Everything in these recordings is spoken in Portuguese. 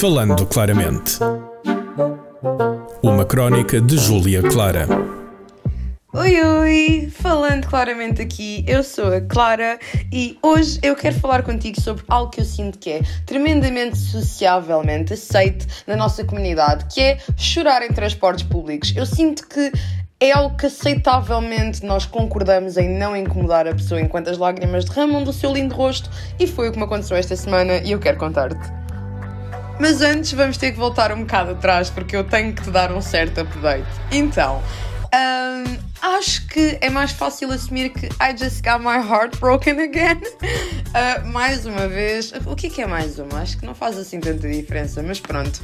Falando Claramente. Uma crónica de Júlia Clara. Oi, oi! Falando claramente aqui, eu sou a Clara e hoje eu quero falar contigo sobre algo que eu sinto que é tremendamente sociavelmente aceito na nossa comunidade, que é chorar em transportes públicos. Eu sinto que é algo que aceitavelmente nós concordamos em não incomodar a pessoa enquanto as lágrimas derramam do seu lindo rosto e foi o que me aconteceu esta semana e eu quero contar-te. Mas antes vamos ter que voltar um bocado atrás porque eu tenho que te dar um certo update. Então, um, acho que é mais fácil assumir que I just got my heart broken again. Uh, mais uma vez. O que é que é mais uma? Acho que não faz assim tanta diferença, mas pronto.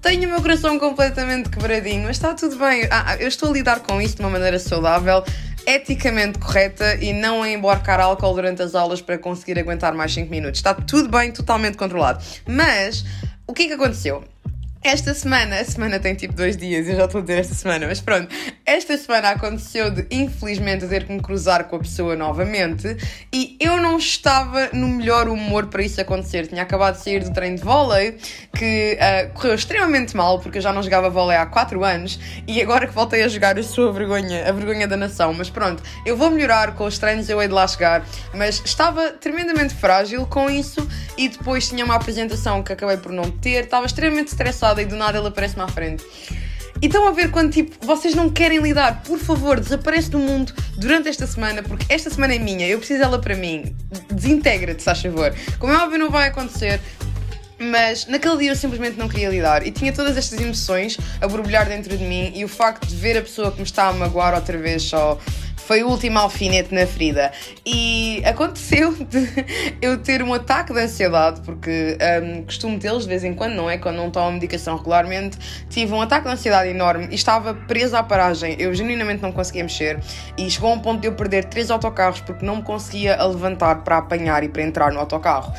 Tenho o meu coração completamente quebradinho, mas está tudo bem. Ah, ah, eu estou a lidar com isso de uma maneira saudável, eticamente correta e não a embarcar álcool durante as aulas para conseguir aguentar mais 5 minutos. Está tudo bem, totalmente controlado. Mas o que é que aconteceu? Esta semana, a semana tem tipo dois dias, eu já estou a dizer esta semana, mas pronto. Esta semana aconteceu de, infelizmente, ter que me cruzar com a pessoa novamente e eu não estava no melhor humor para isso acontecer. Tinha acabado de sair do treino de vôlei, que uh, correu extremamente mal, porque eu já não jogava vôlei há 4 anos e agora que voltei a jogar eu sou a vergonha, a vergonha da nação. Mas pronto, eu vou melhorar com os treinos, eu hei de lá chegar. Mas estava tremendamente frágil com isso e depois tinha uma apresentação que acabei por não ter, estava extremamente estressada e do nada ele aparece-me à frente. E estão a ver quando tipo, vocês não querem lidar, por favor, desaparece do mundo durante esta semana, porque esta semana é minha, eu preciso dela para mim. Desintegra-te, se favor. Como é óbvio, não vai acontecer, mas naquele dia eu simplesmente não queria lidar e tinha todas estas emoções a borbulhar dentro de mim e o facto de ver a pessoa que me está a magoar outra vez só foi o último alfinete na ferida. E aconteceu de eu ter um ataque de ansiedade, porque um, costumo tê-los de vez em quando, não é? Quando não tomo medicação regularmente, tive um ataque de ansiedade enorme e estava presa à paragem. Eu genuinamente não conseguia mexer e chegou a um ponto de eu perder três autocarros porque não me conseguia levantar para apanhar e para entrar no autocarro.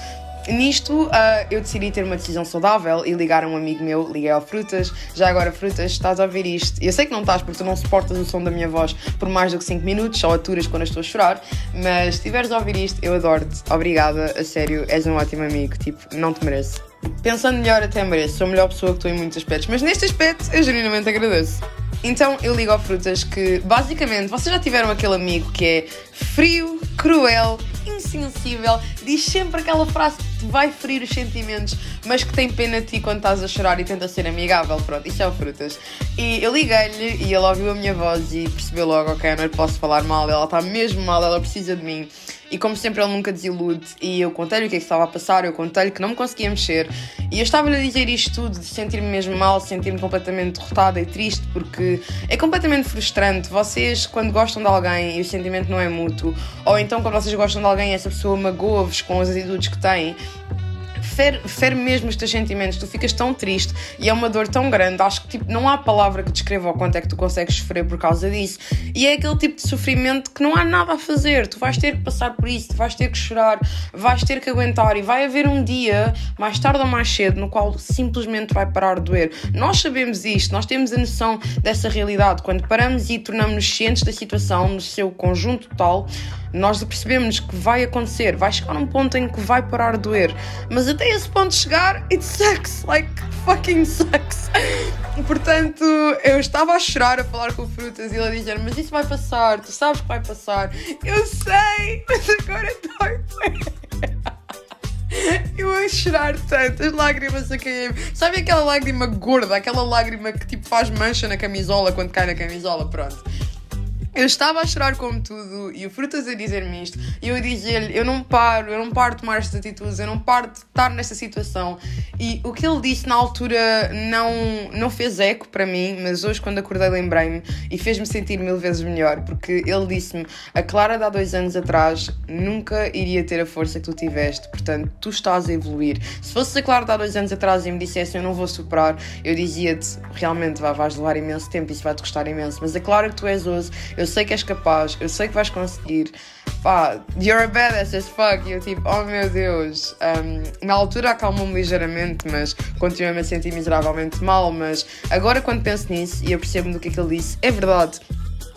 Nisto, uh, eu decidi ter uma decisão saudável e ligar a um amigo meu, liguei ao Frutas. Já agora, Frutas, estás a ouvir isto? Eu sei que não estás porque tu não suportas o som da minha voz por mais do que 5 minutos, só aturas quando estou a chorar, mas se estiveres a ouvir isto, eu adoro-te. Obrigada, a sério, és um ótimo amigo, tipo, não te mereço. Pensando melhor, até mereço, sou a melhor pessoa que estou em muitos aspectos, mas neste aspecto eu genuinamente agradeço. Então eu ligo ao Frutas que, basicamente, vocês já tiveram aquele amigo que é frio, cruel insensível, diz sempre aquela frase que te vai ferir os sentimentos, mas que tem pena de ti quando estás a chorar e tenta ser amigável. Pronto, isso é o Frutas. E eu liguei-lhe e ele ouviu a minha voz e percebeu logo: ok, não lhe posso falar mal, ela está mesmo mal, ela precisa de mim. E como sempre, ele nunca desilude. E eu contei-lhe o que é que estava a passar, eu contei-lhe que não me conseguia mexer. E eu estava-lhe a dizer isto tudo, de sentir-me mesmo mal, sentir-me completamente derrotada e triste, porque é completamente frustrante. Vocês, quando gostam de alguém e o sentimento não é mútuo, ou então quando vocês gostam de alguém essa pessoa magoa-vos com as atitudes que têm, fere, fere mesmo os teus sentimentos, tu ficas tão triste e é uma dor tão grande. Acho que tipo, não há palavra que descreva o quanto é que tu consegues sofrer por causa disso. E é aquele tipo de sofrimento que não há nada a fazer. Tu vais ter que passar por isso, tu vais ter que chorar, vais ter que aguentar e vai haver um dia, mais tarde ou mais cedo, no qual simplesmente vai parar de doer. Nós sabemos isto, nós temos a noção dessa realidade. Quando paramos e tornamos-nos cientes da situação no seu conjunto total, nós percebemos que vai acontecer, vai chegar um ponto em que vai parar de doer, mas até esse ponto chegar, it sucks, like fucking sucks. Portanto, eu estava a chorar a falar com frutas e ele a dizer: Mas isso vai passar, tu sabes que vai passar. Eu sei, mas agora dói. Eu a chorar tanto, as lágrimas a cair. Sabe aquela lágrima gorda, aquela lágrima que tipo faz mancha na camisola quando cai na camisola? Pronto. Eu estava a chorar como tudo e o Frutas a dizer-me isto e eu a dizer-lhe: Eu não paro, eu não paro de tomar estas atitudes, eu não paro de estar nesta situação. E o que ele disse na altura não, não fez eco para mim, mas hoje, quando acordei, lembrei-me e fez-me sentir mil vezes melhor, porque ele disse-me: A Clara de há dois anos atrás nunca iria ter a força que tu tiveste, portanto, tu estás a evoluir. Se fosse a Clara de há dois anos atrás e me dissesse eu não vou superar, eu dizia-te: Realmente vais levar imenso tempo, isso vai-te custar imenso, mas a Clara que tu és hoje eu sei que és capaz, eu sei que vais conseguir. Pá, you're a badass as fuck. E eu tipo, oh meu Deus. Um, na altura acalmou-me ligeiramente, mas continuo-me a sentir miseravelmente mal. Mas agora, quando penso nisso e eu percebo do que é que ele disse, é verdade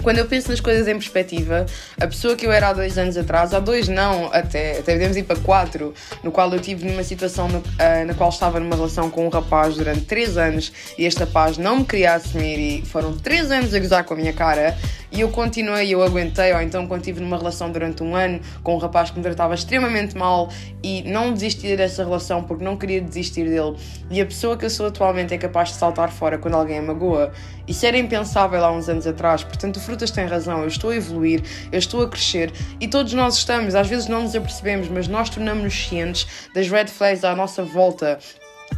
quando eu penso nas coisas em perspectiva, a pessoa que eu era há dois anos atrás, há dois não, até, até podemos ir para quatro, no qual eu tive numa situação no, uh, na qual estava numa relação com um rapaz durante três anos e este rapaz não me queria assumir e foram três anos a gozar com a minha cara e eu continuei, eu aguentei, ou então quando estive numa relação durante um ano com um rapaz que me tratava extremamente mal e não desisti dessa relação porque não queria desistir dele. E a pessoa que eu sou atualmente é capaz de saltar fora quando alguém a magoa. Isso era impensável há uns anos atrás, portanto Frutas tem razão, eu estou a evoluir, eu estou a crescer e todos nós estamos, às vezes não nos apercebemos, mas nós tornamos-nos cientes das red flags à nossa volta,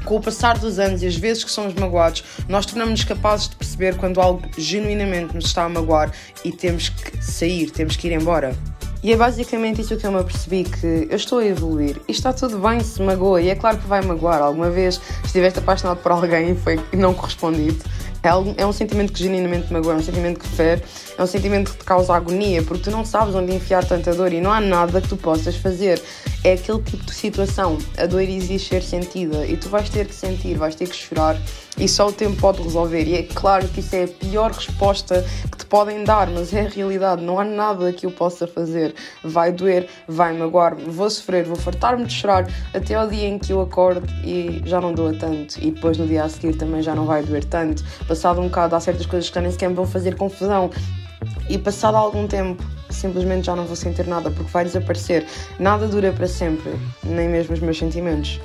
com o passar dos anos e as vezes que somos magoados, nós tornamos-nos capazes de perceber quando algo genuinamente nos está a magoar e temos que sair, temos que ir embora. E é basicamente isso que eu me apercebi, que eu estou a evoluir e está tudo bem se magoa, e é claro que vai magoar. Alguma vez estiveste apaixonado por alguém e foi não correspondido, é, é um sentimento que genuinamente magoa, é um sentimento que fere, é um sentimento que te causa agonia, porque tu não sabes onde enfiar tanta dor e não há nada que tu possas fazer. É aquele tipo de situação. A dor exige ser sentida e tu vais ter que sentir, vais ter que chorar e só o tempo pode resolver. E é claro que isso é a pior resposta te podem dar, mas é a realidade. Não há nada que eu possa fazer. Vai doer, vai magoar-me, vou sofrer, vou fartar-me de chorar até ao dia em que eu acordo e já não doa tanto. E depois no dia a seguir também já não vai doer tanto. Passado um bocado, há certas coisas que nem sequer me vão fazer confusão. E passado algum tempo, simplesmente já não vou sentir nada porque vai desaparecer. Nada dura para sempre, nem mesmo os meus sentimentos.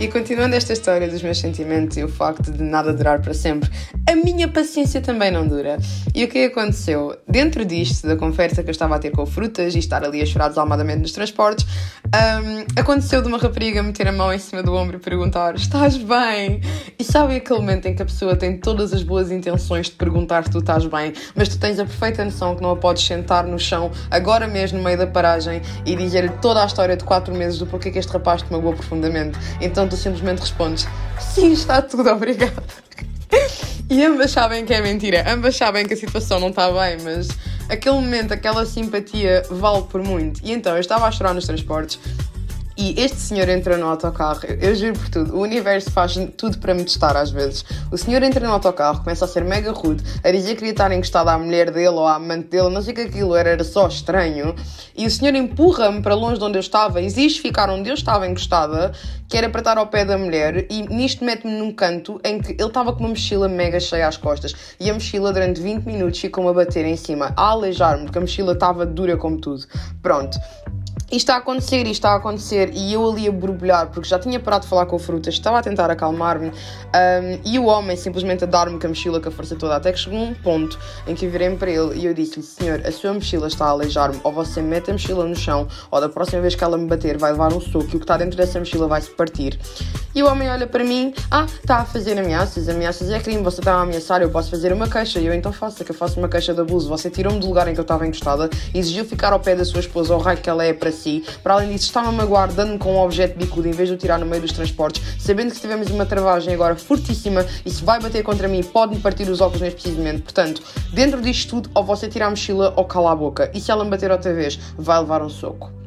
E continuando esta história dos meus sentimentos e o facto de nada durar para sempre, minha paciência também não dura. E o que aconteceu? Dentro disto, da conversa que eu estava a ter com frutas e estar ali a chorar desalmadamente nos transportes, um, aconteceu de uma rapariga meter a mão em cima do ombro e perguntar: Estás bem? E sabe aquele momento em que a pessoa tem todas as boas intenções de perguntar se tu estás bem, mas tu tens a perfeita noção que não a podes sentar no chão agora mesmo no meio da paragem e dizer-lhe toda a história de 4 meses do porquê que este rapaz te magoou profundamente. Então tu simplesmente respondes: Sim, está tudo, obrigada. E ambas sabem que é mentira, ambas sabem que a situação não está bem, mas aquele momento, aquela simpatia vale por muito. E então eu estava a chorar nos transportes e este senhor entra no autocarro, eu juro por tudo, o universo faz tudo para me testar às vezes. O senhor entra no autocarro, começa a ser mega rude, a dizer que queria estar encostado à mulher dele ou à amante dele, não sei o que aquilo era, era só estranho. E o senhor empurra-me para longe de onde eu estava, exige ficar onde eu estava encostada, que era para estar ao pé da mulher, e nisto mete-me num canto em que ele estava com uma mochila mega cheia às costas. E a mochila durante 20 minutos ficou-me a bater em cima, a aleijar-me, porque a mochila estava dura como tudo. Pronto. Isto a acontecer, isto está a acontecer, e eu ali a borbulhar, porque já tinha parado de falar com o Frutas, estava a tentar acalmar-me, um, e o homem simplesmente a dar-me com a mochila com a força toda, até que chegou um ponto em que eu virei para ele e eu disse-lhe: Senhor, a sua mochila está a aleijar-me, ou você mete a mochila no chão, ou da próxima vez que ela me bater vai levar um soco e o que está dentro dessa mochila vai se partir. E o homem olha para mim: Ah, está a fazer ameaças, ameaças é crime, você está a ameaçar, eu posso fazer uma queixa, e eu então faço, que eu faço uma queixa de abuso. Você tirou-me do lugar em que eu estava encostada, exigiu ficar ao pé da sua esposa, ao raio que ela é para si. Para além disso, está-me a magoar dando-me com um objeto bicudo em vez de o tirar no meio dos transportes, sabendo que tivemos uma travagem agora fortíssima e se vai bater contra mim pode-me partir os óculos neste precisamente. Portanto, dentro disto tudo, ou você tira a mochila ou cala a boca. E se ela me bater outra vez, vai levar um soco.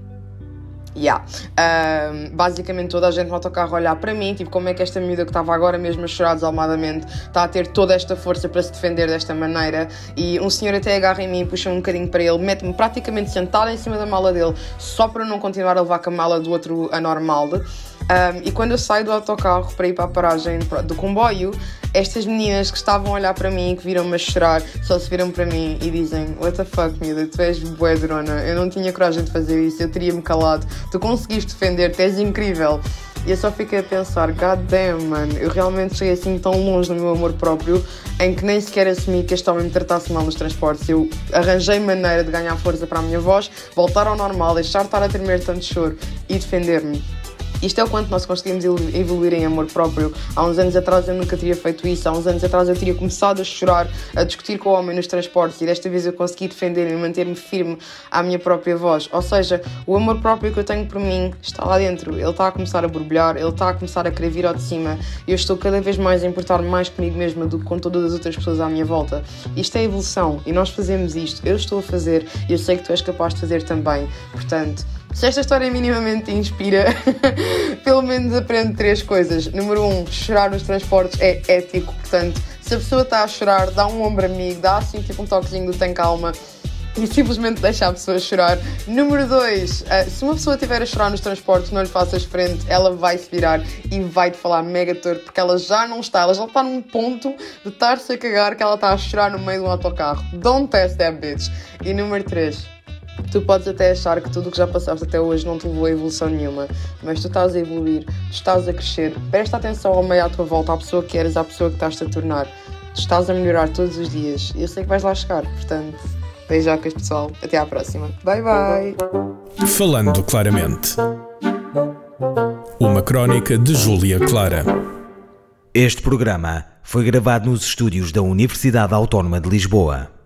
Yeah. Um, basicamente toda a gente no autocarro olhar para mim, tipo, como é que esta miúda que estava agora mesmo a chorar desalmadamente está a ter toda esta força para se defender desta maneira e um senhor até agarra em mim, puxa um bocadinho para ele, mete-me praticamente sentada em cima da mala dele só para não continuar a levar com a mala do outro anormal. Um, e quando eu saio do autocarro para ir para a paragem do comboio, estas meninas que estavam a olhar para mim e que viram-me a chorar, só se viram para mim e dizem: What the fuck, miúda, tu és bué drona, eu não tinha coragem de fazer isso, eu teria-me calado, tu conseguiste defender, tu és incrível. E eu só fiquei a pensar, god damn, mano, eu realmente cheguei assim tão longe no meu amor próprio em que nem sequer assumi que este homem me tratasse mal nos transportes. Eu arranjei maneira de ganhar força para a minha voz, voltar ao normal, deixar de estar a tremer tanto choro e defender-me. Isto é o quanto nós conseguimos evoluir em amor próprio. Há uns anos atrás eu nunca teria feito isso, há uns anos atrás eu teria começado a chorar, a discutir com o homem nos transportes e desta vez eu consegui defender e manter-me firme à minha própria voz. Ou seja, o amor próprio que eu tenho por mim está lá dentro, ele está a começar a borbulhar, ele está a começar a querer vir ao de cima e eu estou cada vez mais a importar-me mais comigo mesma do que com todas as outras pessoas à minha volta. Isto é evolução e nós fazemos isto, eu estou a fazer e eu sei que tu és capaz de fazer também. Portanto, Se esta história minimamente te inspira, pelo menos aprende três coisas. Número um, chorar nos transportes é ético, portanto, se a pessoa está a chorar, dá um ombro amigo, dá assim tipo um toquezinho do tem calma e simplesmente deixa a pessoa chorar. Número 2, uh, se uma pessoa estiver a chorar nos transportes, não lhe faças frente, ela vai se virar e vai-te falar mega torto, porque ela já não está, ela já está num ponto de estar-se a cagar que ela está a chorar no meio de um autocarro. Don't test that bitch. E número 3, Tu podes até achar que tudo o que já passaste até hoje não te levou a evolução nenhuma, mas tu estás a evoluir, tu estás a crescer. Presta atenção ao meio à tua volta, à pessoa que eres, à pessoa que estás a tornar. Tu estás a melhorar todos os dias e eu sei que vais lá chegar, portanto, beijocas pessoal. Até à próxima. Bye bye. Falando claramente. Uma crónica de Júlia Clara. Este programa foi gravado nos estúdios da Universidade Autónoma de Lisboa.